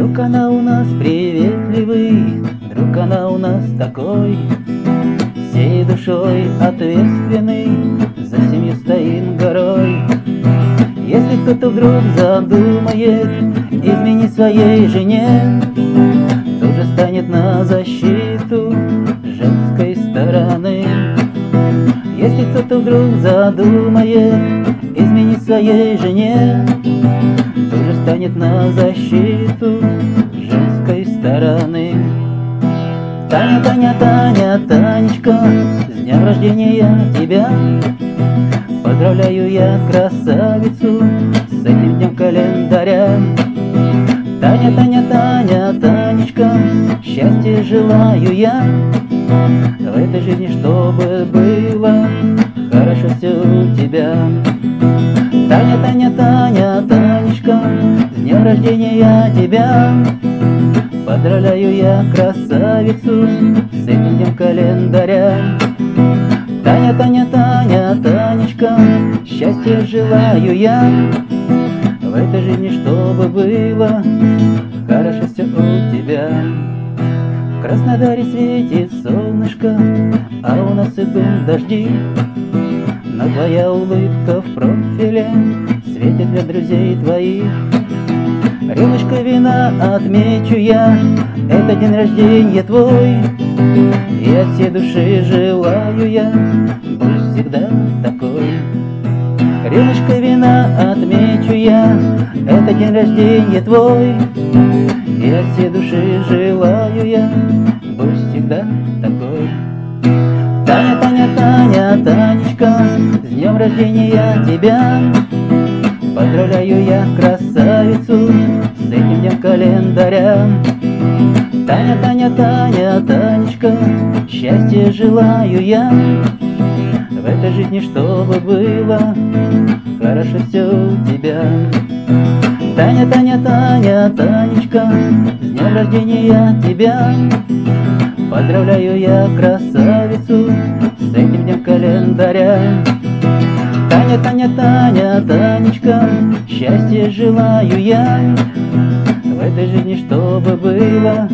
Друг она у нас приветливый, друг она у нас такой, Всей душой ответственный, за семью стоим горой. Если кто-то вдруг задумает изменить своей жене, Тоже станет на защиту женской стороны. Если кто-то вдруг задумает изменить своей жене, Тоже станет на защиту женской стороны. Таня, Таня, Таня, Танечка, с днем рождения тебя. Поздравляю я красавицу с этим днем календаря. Таня, Таня, Таня, Танечка, счастья желаю я. В этой жизни, чтобы было хорошо все у тебя с днем рождения тебя Поздравляю я красавицу с этим днем календаря. Таня, Таня, Таня, Танечка, счастья желаю я. В этой жизни, чтобы было хорошо все у тебя. В Краснодаре светит солнышко, а у нас идут дожди. Но твоя улыбка в профиле светит для друзей твоих Рюмочка вина отмечу я, это день рождения твой. И от всей души желаю я, будь всегда такой. Рюмочка вина отмечу я, это день рождения твой. И от всей души желаю я, будь всегда такой. Таня, Таня, Таня, Танечка, с днем рождения тебя. Поздравляю я днем календаря. Таня, Таня, Таня, Танечка, счастья желаю я. В этой жизни, чтобы было хорошо все у тебя. Таня, Таня, Таня, Танечка, с днем рождения тебя. Поздравляю я красавицу с этим днем календаря. Таня, Таня, Таня, Танечка, счастья желаю я В этой жизни, чтобы было